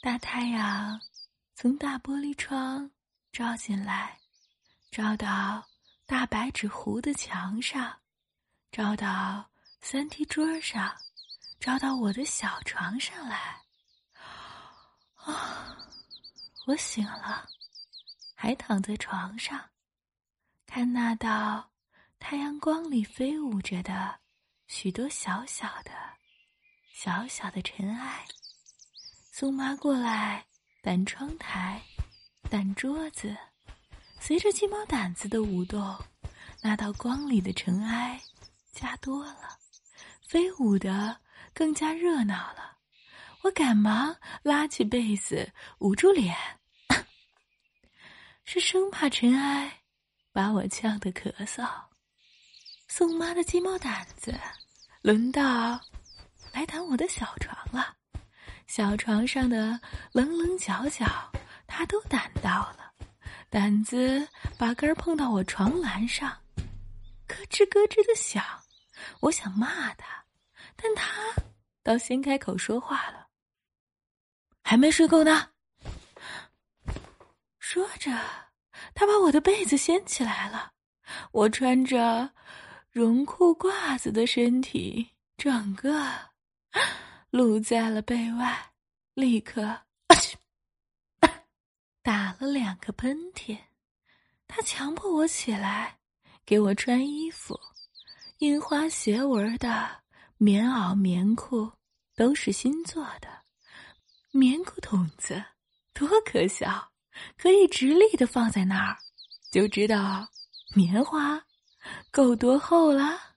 大太阳从大玻璃窗照进来，照到大白纸糊的墙上，照到三屉桌上，照到我的小床上来。啊，我醒了，还躺在床上，看那道太阳光里飞舞着的许多小小的、小小的尘埃。宋妈过来掸窗台，掸桌子，随着鸡毛掸子的舞动，那道光里的尘埃加多了，飞舞的更加热闹了。我赶忙拉起被子捂住脸，是生怕尘埃把我呛得咳嗽。宋妈的鸡毛掸子轮到来掸我的小床了。小床上的棱棱角角，他都掸到了。掸子把根儿碰到我床栏上，咯吱咯吱的响。我想骂他，但他倒先开口说话了：“还没睡够呢。”说着，他把我的被子掀起来了。我穿着绒裤褂子的身体，整个。露在了被外，立刻 打了两个喷嚏。他强迫我起来，给我穿衣服。印花斜纹的棉袄、棉裤都是新做的，棉裤筒子多可笑，可以直立的放在那儿，就知道棉花够多厚了。